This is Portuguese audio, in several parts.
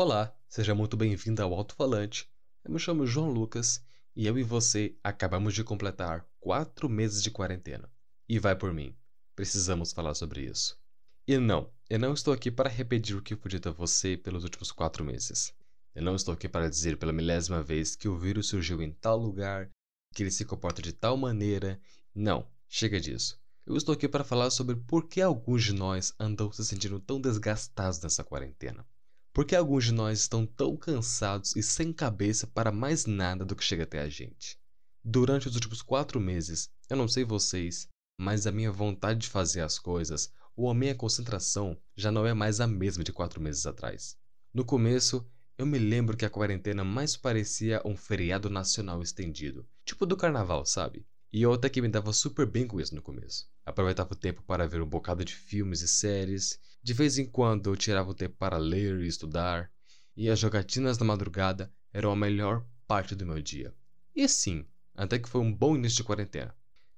Olá, seja muito bem-vindo ao Alto Falante. Eu me chamo João Lucas e eu e você acabamos de completar quatro meses de quarentena. E vai por mim, precisamos falar sobre isso. E não, eu não estou aqui para repetir o que fui dito a você pelos últimos quatro meses. Eu não estou aqui para dizer pela milésima vez que o vírus surgiu em tal lugar, que ele se comporta de tal maneira. Não, chega disso. Eu estou aqui para falar sobre por que alguns de nós andam se sentindo tão desgastados nessa quarentena. Por que alguns de nós estão tão cansados e sem cabeça para mais nada do que chega até a gente? Durante os últimos quatro meses, eu não sei vocês, mas a minha vontade de fazer as coisas ou a minha concentração já não é mais a mesma de quatro meses atrás. No começo, eu me lembro que a quarentena mais parecia um feriado nacional estendido, tipo do carnaval, sabe? E eu até que me dava super bem com isso no começo. Aproveitava o tempo para ver um bocado de filmes e séries. De vez em quando eu tirava o tempo para ler e estudar. E as jogatinas da madrugada eram a melhor parte do meu dia. E sim, até que foi um bom início de quarentena.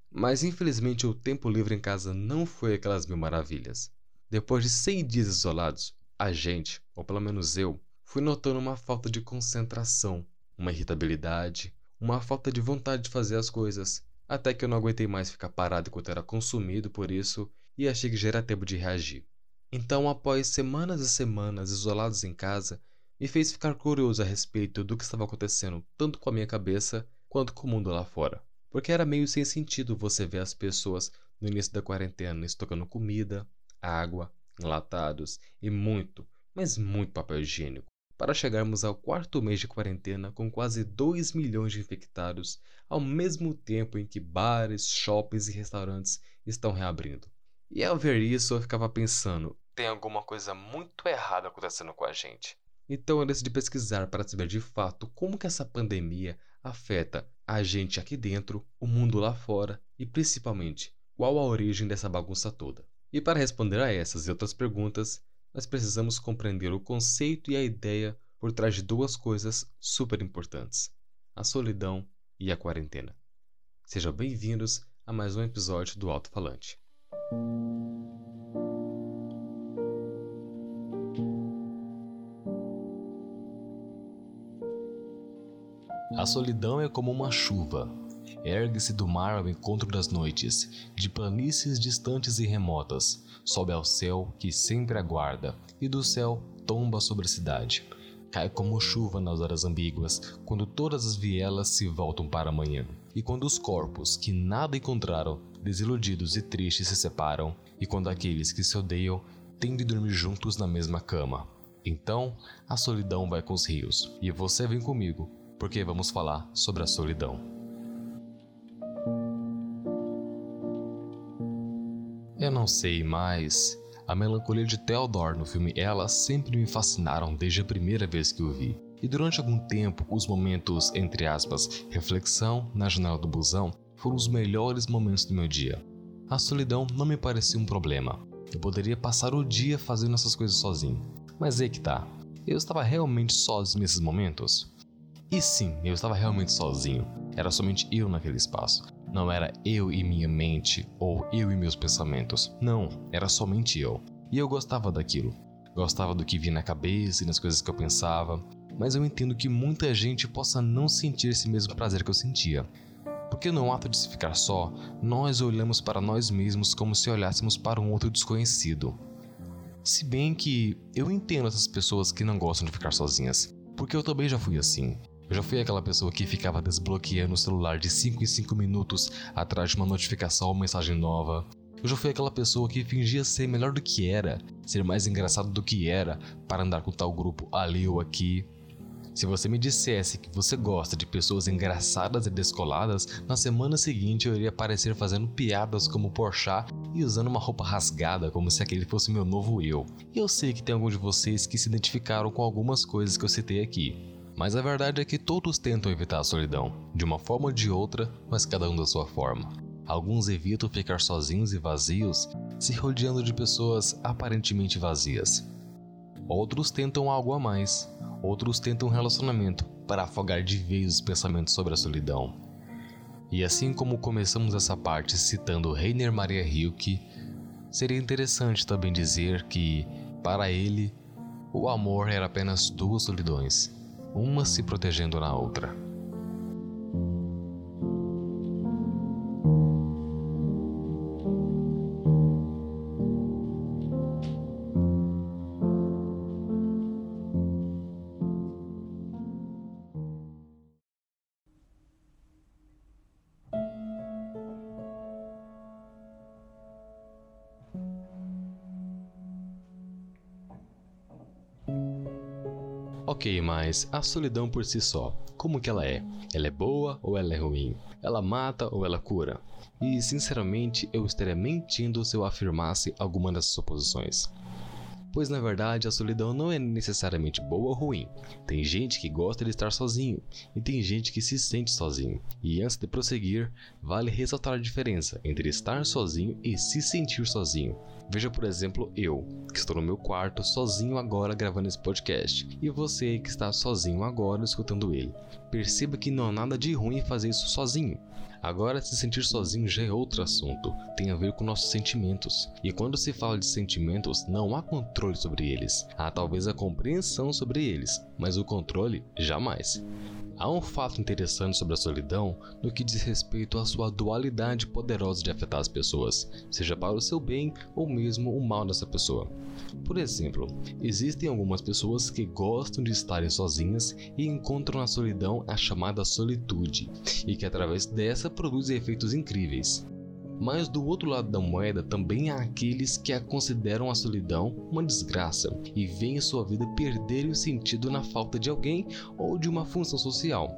Mas infelizmente o tempo livre em casa não foi aquelas mil maravilhas. Depois de 100 dias isolados, a gente, ou pelo menos eu, fui notando uma falta de concentração, uma irritabilidade, uma falta de vontade de fazer as coisas até que eu não aguentei mais ficar parado enquanto era consumido por isso e achei que já era tempo de reagir. Então, após semanas e semanas isolados em casa, me fez ficar curioso a respeito do que estava acontecendo tanto com a minha cabeça quanto com o mundo lá fora. Porque era meio sem sentido você ver as pessoas no início da quarentena estocando comida, água, enlatados e muito, mas muito papel higiênico para chegarmos ao quarto mês de quarentena com quase 2 milhões de infectados, ao mesmo tempo em que bares, shoppings e restaurantes estão reabrindo. E ao ver isso, eu ficava pensando: tem alguma coisa muito errada acontecendo com a gente. Então eu decidi pesquisar para saber de fato como que essa pandemia afeta a gente aqui dentro, o mundo lá fora e principalmente qual a origem dessa bagunça toda. E para responder a essas e outras perguntas, nós precisamos compreender o conceito e a ideia por trás de duas coisas super importantes: a solidão e a quarentena. Sejam bem-vindos a mais um episódio do Alto Falante. A solidão é como uma chuva. Ergue-se do mar ao encontro das noites, de planícies distantes e remotas, sobe ao céu que sempre aguarda, e do céu tomba sobre a cidade. Cai como chuva nas horas ambíguas, quando todas as vielas se voltam para amanhã, e quando os corpos que nada encontraram, desiludidos e tristes, se separam, e quando aqueles que se odeiam têm de dormir juntos na mesma cama. Então, a solidão vai com os rios, e você vem comigo, porque vamos falar sobre a solidão. Eu não sei, mas a melancolia de Theodore no filme Ela sempre me fascinaram desde a primeira vez que o vi. E durante algum tempo, os momentos, entre aspas, reflexão na janela do busão foram os melhores momentos do meu dia. A solidão não me parecia um problema. Eu poderia passar o dia fazendo essas coisas sozinho. Mas aí que tá. Eu estava realmente sozinho nesses momentos? E sim, eu estava realmente sozinho. Era somente eu naquele espaço. Não era eu e minha mente ou eu e meus pensamentos. Não, era somente eu. E eu gostava daquilo. Gostava do que vinha na cabeça e nas coisas que eu pensava. Mas eu entendo que muita gente possa não sentir esse mesmo prazer que eu sentia. Porque no ato de se ficar só, nós olhamos para nós mesmos como se olhássemos para um outro desconhecido. Se bem que eu entendo essas pessoas que não gostam de ficar sozinhas, porque eu também já fui assim. Eu já fui aquela pessoa que ficava desbloqueando o celular de 5 em 5 minutos atrás de uma notificação ou mensagem nova. Eu já fui aquela pessoa que fingia ser melhor do que era, ser mais engraçado do que era, para andar com tal grupo ali ou aqui. Se você me dissesse que você gosta de pessoas engraçadas e descoladas, na semana seguinte eu iria aparecer fazendo piadas como Porchat e usando uma roupa rasgada como se aquele fosse meu novo eu. E eu sei que tem alguns de vocês que se identificaram com algumas coisas que eu citei aqui. Mas a verdade é que todos tentam evitar a solidão, de uma forma ou de outra, mas cada um da sua forma. Alguns evitam ficar sozinhos e vazios, se rodeando de pessoas aparentemente vazias. Outros tentam algo a mais, outros tentam um relacionamento para afogar de vez os pensamentos sobre a solidão. E assim como começamos essa parte citando Rainer Maria Rilke, seria interessante também dizer que, para ele, O amor era apenas duas solidões, uma se protegendo na outra. Ok, mas a solidão por si só, como que ela é? Ela é boa ou ela é ruim? Ela mata ou ela cura? E sinceramente eu estaria mentindo se eu afirmasse alguma dessas suposições pois na verdade a solidão não é necessariamente boa ou ruim. Tem gente que gosta de estar sozinho e tem gente que se sente sozinho. E antes de prosseguir, vale ressaltar a diferença entre estar sozinho e se sentir sozinho. Veja, por exemplo, eu, que estou no meu quarto sozinho agora gravando esse podcast, e você que está sozinho agora escutando ele. Perceba que não há nada de ruim em fazer isso sozinho. Agora, se sentir sozinho já é outro assunto, tem a ver com nossos sentimentos. E quando se fala de sentimentos, não há controle sobre eles. Há talvez a compreensão sobre eles, mas o controle jamais. Há um fato interessante sobre a solidão no que diz respeito à sua dualidade poderosa de afetar as pessoas, seja para o seu bem ou mesmo o mal dessa pessoa. Por exemplo, existem algumas pessoas que gostam de estarem sozinhas e encontram na solidão a chamada solitude, e que através dessa produzem efeitos incríveis. Mas do outro lado da moeda também há aqueles que a consideram a solidão uma desgraça e veem sua vida perder o sentido na falta de alguém ou de uma função social.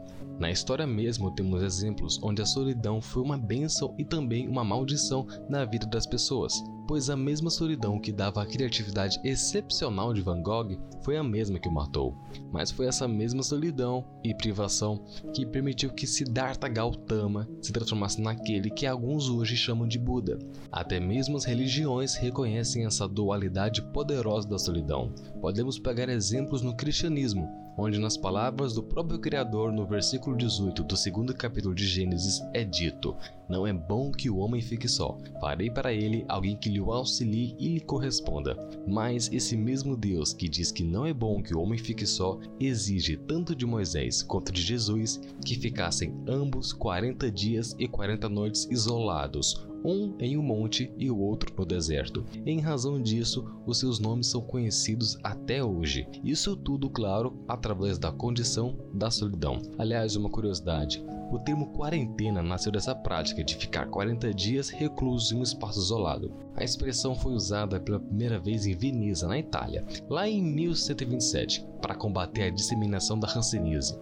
Na história mesmo temos exemplos onde a solidão foi uma bênção e também uma maldição na vida das pessoas pois a mesma solidão que dava a criatividade excepcional de Van Gogh foi a mesma que o matou. Mas foi essa mesma solidão e privação que permitiu que Siddhartha Gautama se transformasse naquele que alguns hoje chamam de Buda. Até mesmo as religiões reconhecem essa dualidade poderosa da solidão. Podemos pegar exemplos no cristianismo, onde nas palavras do próprio Criador no versículo 18 do segundo capítulo de Gênesis é dito: Não é bom que o homem fique só. Farei para ele alguém que lhe auxilie e lhe corresponda. Mas esse mesmo Deus que diz que não é bom que o homem fique só, exige tanto de Moisés quanto de Jesus que ficassem ambos 40 dias e 40 noites isolados, um em um monte e o outro no deserto. Em razão disso, os seus nomes são conhecidos até hoje. Isso tudo, claro, através da condição da solidão. Aliás, uma curiosidade: o termo quarentena nasceu dessa prática de ficar 40 dias recluso em um espaço isolado. A expressão foi usada pela primeira vez em Veneza, na Itália, lá em 1127, para combater a disseminação da hanseníase.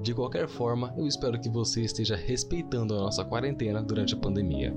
De qualquer forma, eu espero que você esteja respeitando a nossa quarentena durante a pandemia.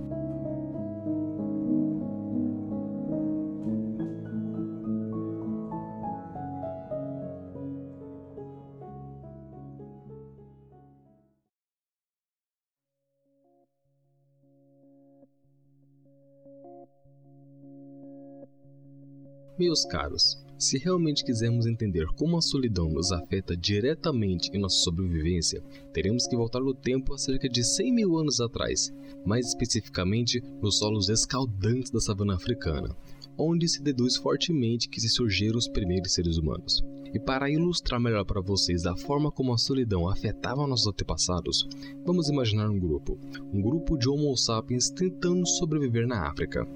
Meus caros, se realmente quisermos entender como a solidão nos afeta diretamente em nossa sobrevivência, teremos que voltar no tempo a cerca de 100 mil anos atrás, mais especificamente nos solos escaldantes da savana africana, onde se deduz fortemente que se surgiram os primeiros seres humanos. E para ilustrar melhor para vocês a forma como a solidão afetava nossos antepassados, vamos imaginar um grupo, um grupo de Homo sapiens tentando sobreviver na África.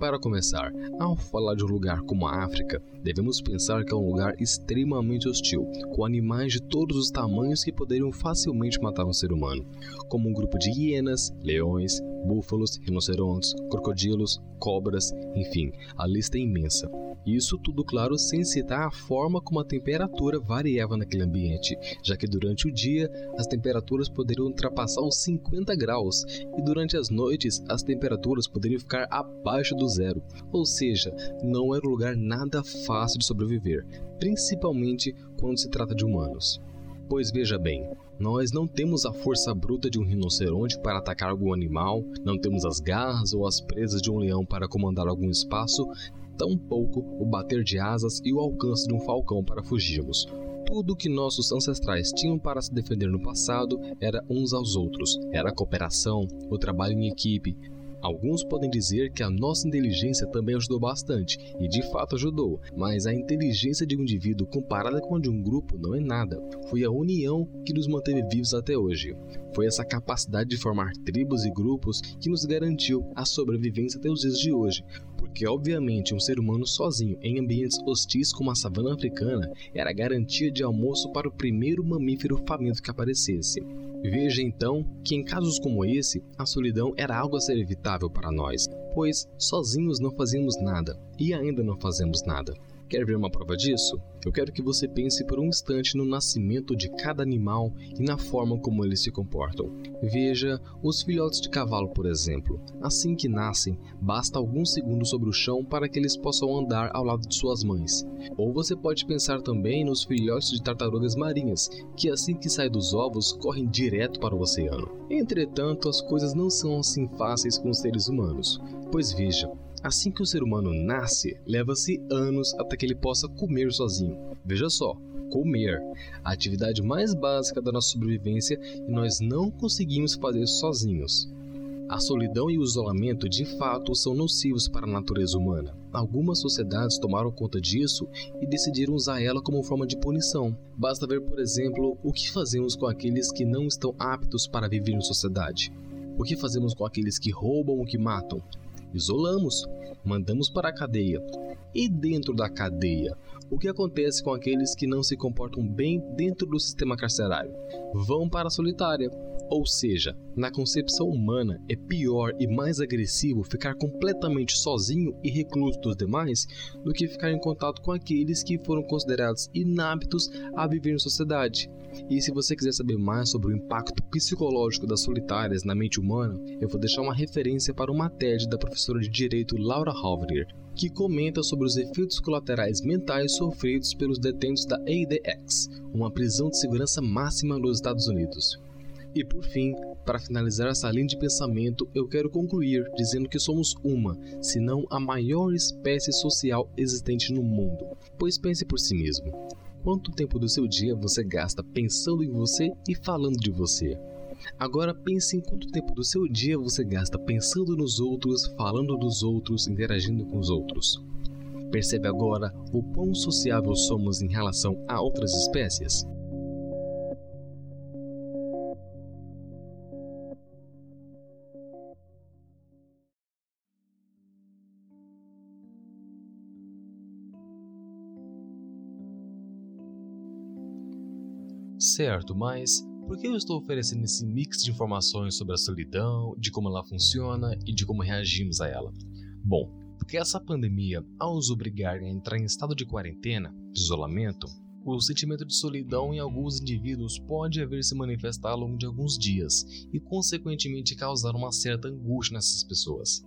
Para começar, ao falar de um lugar como a África, devemos pensar que é um lugar extremamente hostil, com animais de todos os tamanhos que poderiam facilmente matar um ser humano, como um grupo de hienas, leões, búfalos, rinocerontes, crocodilos, cobras, enfim, a lista é imensa. Isso tudo, claro, sem citar a forma como a temperatura variava naquele ambiente, já que durante o dia as temperaturas poderiam ultrapassar os 50 graus e durante as noites as temperaturas poderiam ficar abaixo do zero. Ou seja, não era um lugar nada fácil de sobreviver, principalmente quando se trata de humanos. Pois veja bem, nós não temos a força bruta de um rinoceronte para atacar algum animal, não temos as garras ou as presas de um leão para comandar algum espaço, tampouco o bater de asas e o alcance de um falcão para fugirmos. Tudo que nossos ancestrais tinham para se defender no passado era uns aos outros, era a cooperação, o trabalho em equipe, Alguns podem dizer que a nossa inteligência também ajudou bastante, e de fato ajudou, mas a inteligência de um indivíduo comparada com a de um grupo não é nada. Foi a união que nos manteve vivos até hoje. Foi essa capacidade de formar tribos e grupos que nos garantiu a sobrevivência até os dias de hoje, porque obviamente um ser humano sozinho em ambientes hostis como a savana africana era garantia de almoço para o primeiro mamífero faminto que aparecesse. Veja então que em casos como esse, a solidão era algo a ser evitável para nós, pois sozinhos não fazíamos nada e ainda não fazemos nada. Quer ver uma prova disso? Eu quero que você pense por um instante no nascimento de cada animal e na forma como eles se comportam. Veja os filhotes de cavalo, por exemplo. Assim que nascem, basta alguns segundos sobre o chão para que eles possam andar ao lado de suas mães. Ou você pode pensar também nos filhotes de tartarugas marinhas, que assim que saem dos ovos correm direto para o oceano. Entretanto, as coisas não são assim fáceis com os seres humanos. Pois veja, Assim que o ser humano nasce, leva-se anos até que ele possa comer sozinho. Veja só, comer, a atividade mais básica da nossa sobrevivência e nós não conseguimos fazer sozinhos. A solidão e o isolamento de fato são nocivos para a natureza humana. Algumas sociedades tomaram conta disso e decidiram usar ela como forma de punição. Basta ver, por exemplo, o que fazemos com aqueles que não estão aptos para viver em sociedade. O que fazemos com aqueles que roubam ou que matam? Isolamos, mandamos para a cadeia. E dentro da cadeia, o que acontece com aqueles que não se comportam bem dentro do sistema carcerário? Vão para a solitária. Ou seja, na concepção humana é pior e mais agressivo ficar completamente sozinho e recluso dos demais do que ficar em contato com aqueles que foram considerados inaptos a viver em sociedade. E se você quiser saber mais sobre o impacto psicológico das solitárias na mente humana, eu vou deixar uma referência para uma TED da professora de Direito Laura Halvner, que comenta sobre os efeitos colaterais mentais sofridos pelos detentos da ADX, uma prisão de segurança máxima nos Estados Unidos. E por fim, para finalizar essa linha de pensamento, eu quero concluir dizendo que somos uma, se não a maior espécie social existente no mundo. Pois pense por si mesmo. Quanto tempo do seu dia você gasta pensando em você e falando de você? Agora pense em quanto tempo do seu dia você gasta pensando nos outros, falando dos outros, interagindo com os outros. Percebe agora o quão sociável somos em relação a outras espécies? Certo, mas por que eu estou oferecendo esse mix de informações sobre a solidão, de como ela funciona e de como reagimos a ela? Bom, porque essa pandemia, ao nos obrigar a entrar em estado de quarentena, de isolamento, o sentimento de solidão em alguns indivíduos pode haver se manifestar ao longo de alguns dias e, consequentemente, causar uma certa angústia nessas pessoas.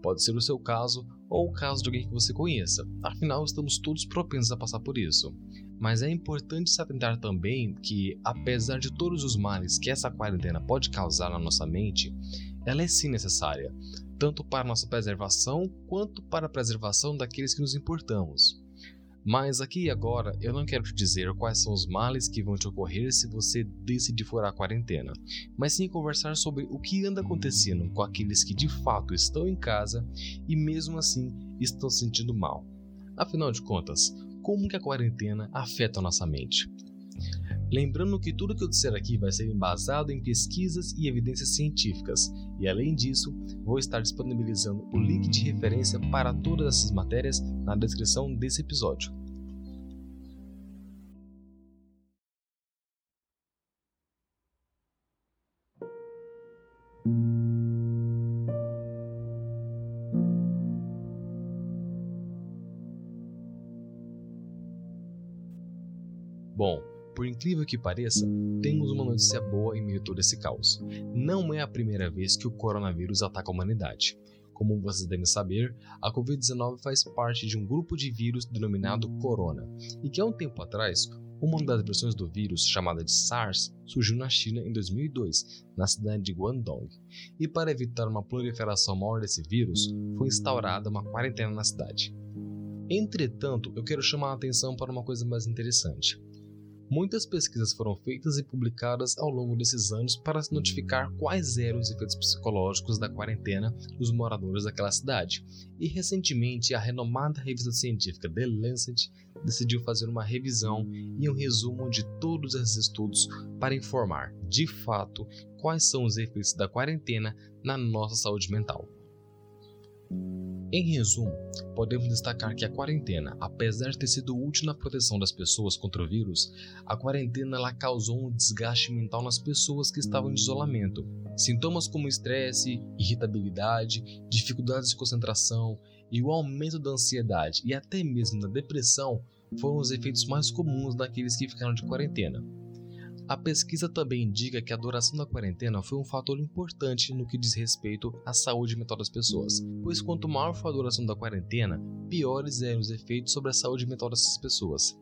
Pode ser o seu caso ou o caso de alguém que você conheça, afinal, estamos todos propensos a passar por isso. Mas é importante se atentar também que, apesar de todos os males que essa quarentena pode causar na nossa mente, ela é sim necessária, tanto para nossa preservação quanto para a preservação daqueles que nos importamos. Mas aqui e agora eu não quero te dizer quais são os males que vão te ocorrer se você decidir furar a quarentena, mas sim conversar sobre o que anda acontecendo com aqueles que de fato estão em casa e mesmo assim estão se sentindo mal. Afinal de contas, como que a quarentena afeta a nossa mente. Lembrando que tudo que eu disser aqui vai ser embasado em pesquisas e evidências científicas, e além disso, vou estar disponibilizando o link de referência para todas essas matérias na descrição desse episódio. Bom, por incrível que pareça, temos uma notícia boa em meio a todo esse caos. Não é a primeira vez que o coronavírus ataca a humanidade. Como vocês devem saber, a Covid-19 faz parte de um grupo de vírus denominado Corona, e que há um tempo atrás, uma das versões do vírus, chamada de SARS, surgiu na China em 2002, na cidade de Guangdong. E para evitar uma proliferação maior desse vírus, foi instaurada uma quarentena na cidade. Entretanto, eu quero chamar a atenção para uma coisa mais interessante. Muitas pesquisas foram feitas e publicadas ao longo desses anos para se notificar quais eram os efeitos psicológicos da quarentena dos moradores daquela cidade. E recentemente, a renomada revista científica The Lancet decidiu fazer uma revisão e um resumo de todos esses estudos para informar, de fato, quais são os efeitos da quarentena na nossa saúde mental. Em resumo, podemos destacar que a quarentena, apesar de ter sido útil na proteção das pessoas contra o vírus, a quarentena ela causou um desgaste mental nas pessoas que estavam em isolamento. Sintomas como estresse, irritabilidade, dificuldades de concentração e o aumento da ansiedade e até mesmo da depressão foram os efeitos mais comuns daqueles que ficaram de quarentena. A pesquisa também indica que a duração da quarentena foi um fator importante no que diz respeito à saúde mental das pessoas, pois quanto maior for a duração da quarentena, piores eram os efeitos sobre a saúde mental dessas pessoas.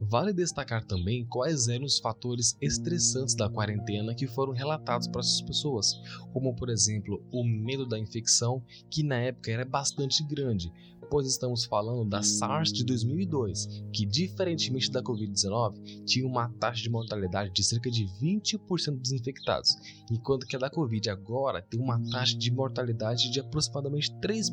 Vale destacar também quais eram os fatores estressantes da quarentena que foram relatados para essas pessoas, como por exemplo o medo da infecção, que na época era bastante grande, pois estamos falando da SARS de 2002, que diferentemente da Covid-19 tinha uma taxa de mortalidade de cerca de 20% dos infectados, enquanto que a da Covid agora tem uma taxa de mortalidade de aproximadamente 3%.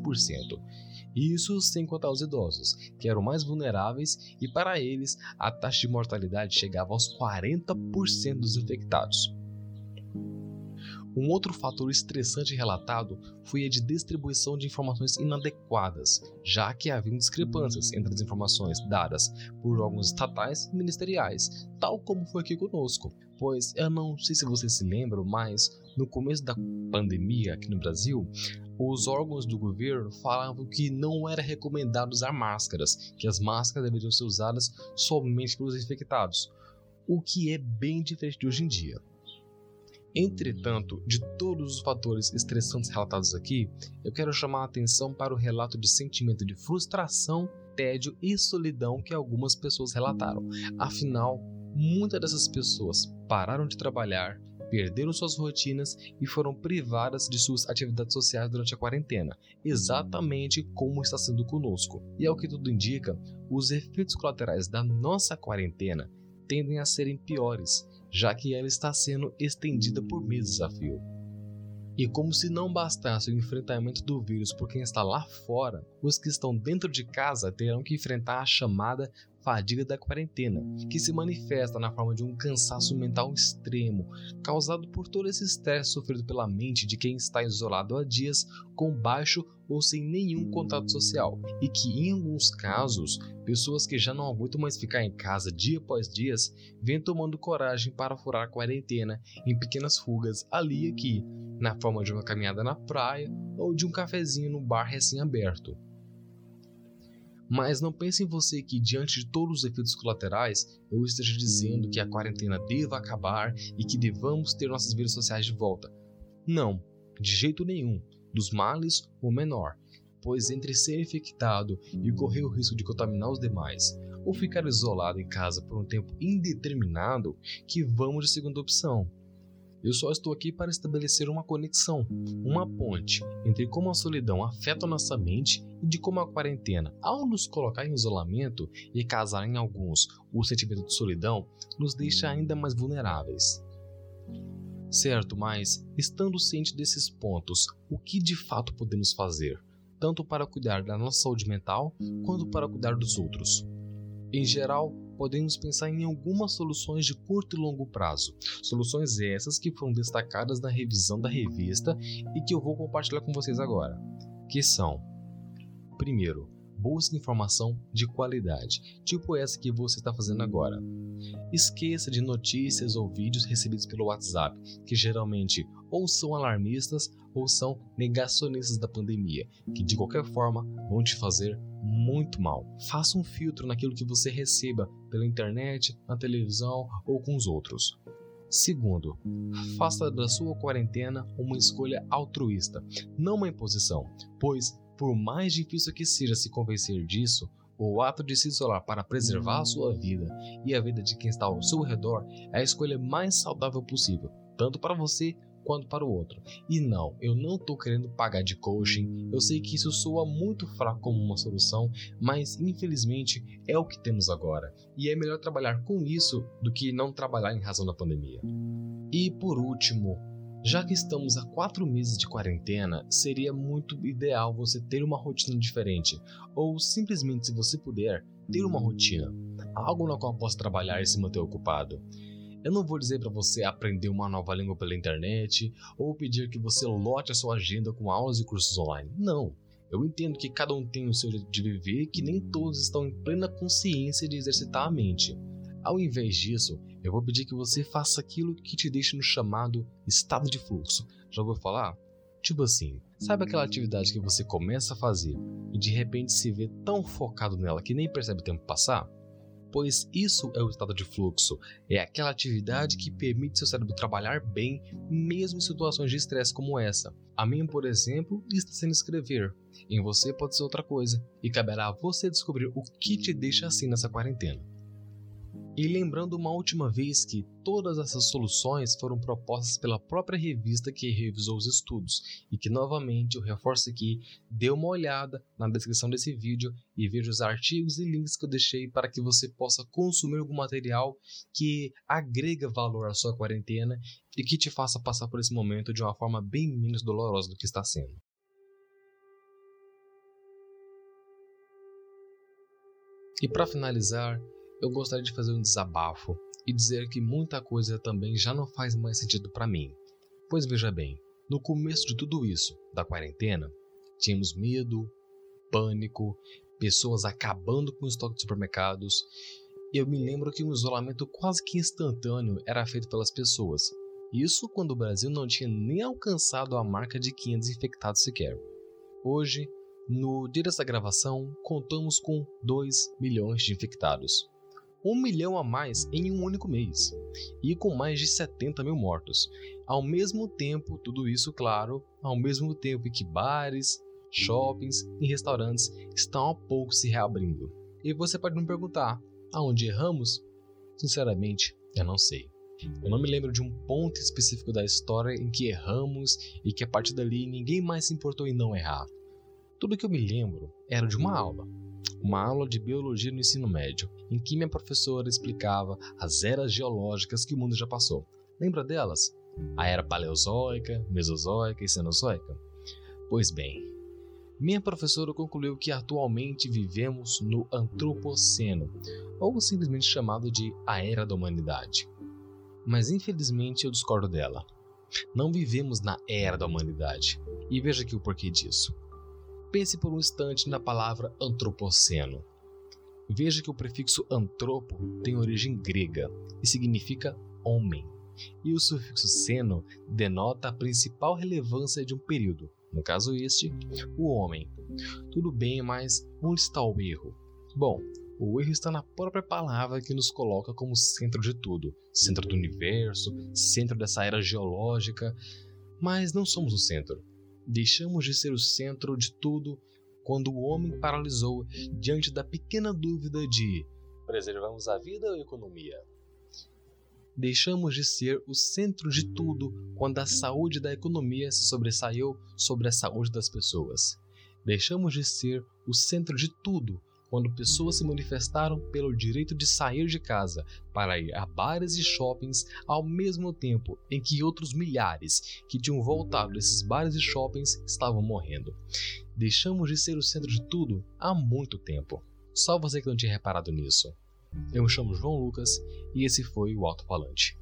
Isso sem contar os idosos, que eram mais vulneráveis e para eles a taxa de mortalidade chegava aos 40% dos infectados. Um outro fator estressante relatado foi a de distribuição de informações inadequadas, já que haviam discrepâncias entre as informações dadas por órgãos estatais e ministeriais, tal como foi aqui conosco. Pois eu não sei se vocês se lembram, mas no começo da pandemia aqui no Brasil, os órgãos do governo falavam que não era recomendado usar máscaras, que as máscaras deveriam ser usadas somente pelos infectados, o que é bem diferente de hoje em dia. Entretanto, de todos os fatores estressantes relatados aqui, eu quero chamar a atenção para o relato de sentimento de frustração, tédio e solidão que algumas pessoas relataram. Afinal, muitas dessas pessoas pararam de trabalhar, perderam suas rotinas e foram privadas de suas atividades sociais durante a quarentena, exatamente como está sendo conosco. E ao que tudo indica, os efeitos colaterais da nossa quarentena tendem a serem piores, já que ela está sendo estendida por meses a fio. E como se não bastasse o enfrentamento do vírus por quem está lá fora, os que estão dentro de casa terão que enfrentar a chamada fadiga da quarentena, que se manifesta na forma de um cansaço mental extremo, causado por todo esse estresse sofrido pela mente de quem está isolado há dias, com baixo ou sem nenhum contato social, e que em alguns casos, pessoas que já não aguentam mais ficar em casa dia após dia, vêm tomando coragem para furar a quarentena em pequenas fugas ali e aqui, na forma de uma caminhada na praia ou de um cafezinho no bar recém-aberto. Mas não pense em você que, diante de todos os efeitos colaterais, eu esteja dizendo que a quarentena deva acabar e que devamos ter nossas vidas sociais de volta. Não, de jeito nenhum. Dos males, o menor. Pois entre ser infectado e correr o risco de contaminar os demais, ou ficar isolado em casa por um tempo indeterminado, que vamos de segunda opção. Eu só estou aqui para estabelecer uma conexão, uma ponte entre como a solidão afeta nossa mente e de como a quarentena, ao nos colocar em isolamento e causar em alguns o sentimento de solidão, nos deixa ainda mais vulneráveis. Certo, mas estando ciente desses pontos, o que de fato podemos fazer, tanto para cuidar da nossa saúde mental quanto para cuidar dos outros? Em geral, podemos pensar em algumas soluções de curto e longo prazo. Soluções essas que foram destacadas na revisão da revista e que eu vou compartilhar com vocês agora. Que são: primeiro, busque informação de qualidade, tipo essa que você está fazendo agora. Esqueça de notícias ou vídeos recebidos pelo WhatsApp, que geralmente ou são alarmistas ou são negacionistas da pandemia, que de qualquer forma vão te fazer muito mal. Faça um filtro naquilo que você receba pela internet, na televisão ou com os outros. Segundo, faça da sua quarentena uma escolha altruísta, não uma imposição, pois, por mais difícil que seja se convencer disso, o ato de se isolar para preservar a sua vida e a vida de quem está ao seu redor é a escolha mais saudável possível, tanto para você quanto para o outro. E não, eu não estou querendo pagar de coaching, eu sei que isso soa muito fraco como uma solução, mas infelizmente é o que temos agora. E é melhor trabalhar com isso do que não trabalhar em razão da pandemia. E por último, já que estamos há quatro meses de quarentena, seria muito ideal você ter uma rotina diferente, ou simplesmente, se você puder, ter uma rotina, algo na qual possa trabalhar e se manter ocupado. Eu não vou dizer para você aprender uma nova língua pela internet ou pedir que você lote a sua agenda com aulas e cursos online. Não. Eu entendo que cada um tem o seu jeito de viver e que nem todos estão em plena consciência de exercitar a mente. Ao invés disso, eu vou pedir que você faça aquilo que te deixe no chamado estado de fluxo. Já ouviu falar? Tipo assim, sabe aquela atividade que você começa a fazer e de repente se vê tão focado nela que nem percebe o tempo passar? Pois isso é o estado de fluxo, é aquela atividade que permite seu cérebro trabalhar bem mesmo em situações de estresse como essa. A minha, por exemplo, está sendo escrever. Em você pode ser outra coisa, e caberá a você descobrir o que te deixa assim nessa quarentena. E lembrando uma última vez que todas essas soluções foram propostas pela própria revista que revisou os estudos, e que novamente eu reforço aqui, dê uma olhada na descrição desse vídeo e veja os artigos e links que eu deixei para que você possa consumir algum material que agrega valor à sua quarentena e que te faça passar por esse momento de uma forma bem menos dolorosa do que está sendo. E para finalizar, eu gostaria de fazer um desabafo e dizer que muita coisa também já não faz mais sentido para mim. Pois veja bem, no começo de tudo isso, da quarentena, tínhamos medo, pânico, pessoas acabando com o estoque de supermercados. Eu me lembro que um isolamento quase que instantâneo era feito pelas pessoas. Isso quando o Brasil não tinha nem alcançado a marca de 500 infectados sequer. Hoje, no dia dessa gravação, contamos com 2 milhões de infectados um milhão a mais em um único mês, e com mais de 70 mil mortos. Ao mesmo tempo, tudo isso, claro, ao mesmo tempo que bares, shoppings e restaurantes estão a pouco se reabrindo. E você pode me perguntar: aonde erramos? Sinceramente, eu não sei. Eu não me lembro de um ponto específico da história em que erramos e que a partir dali ninguém mais se importou em não errar. Tudo que eu me lembro era de uma aula, uma aula de biologia no ensino médio, em que minha professora explicava as eras geológicas que o mundo já passou. Lembra delas? A era paleozoica, mesozoica e cenozoica? Pois bem, minha professora concluiu que atualmente vivemos no Antropoceno, ou simplesmente chamado de a Era da Humanidade. Mas infelizmente eu discordo dela. Não vivemos na Era da Humanidade. E veja aqui o porquê disso. Pense por um instante na palavra antropoceno. Veja que o prefixo antropo tem origem grega e significa homem, e o sufixo seno denota a principal relevância de um período, no caso este, o homem. Tudo bem, mas onde está o erro? Bom, o erro está na própria palavra que nos coloca como centro de tudo, centro do universo, centro dessa era geológica, mas não somos o centro. Deixamos de ser o centro de tudo quando o homem paralisou diante da pequena dúvida de preservamos a vida ou a economia? Deixamos de ser o centro de tudo quando a saúde da economia se sobressaiu sobre a saúde das pessoas. Deixamos de ser o centro de tudo quando pessoas se manifestaram pelo direito de sair de casa para ir a bares e shoppings ao mesmo tempo em que outros milhares que tinham voltado desses bares e shoppings estavam morrendo. Deixamos de ser o centro de tudo há muito tempo. Só você que não tinha reparado nisso. Eu me chamo João Lucas e esse foi o Alto Falante.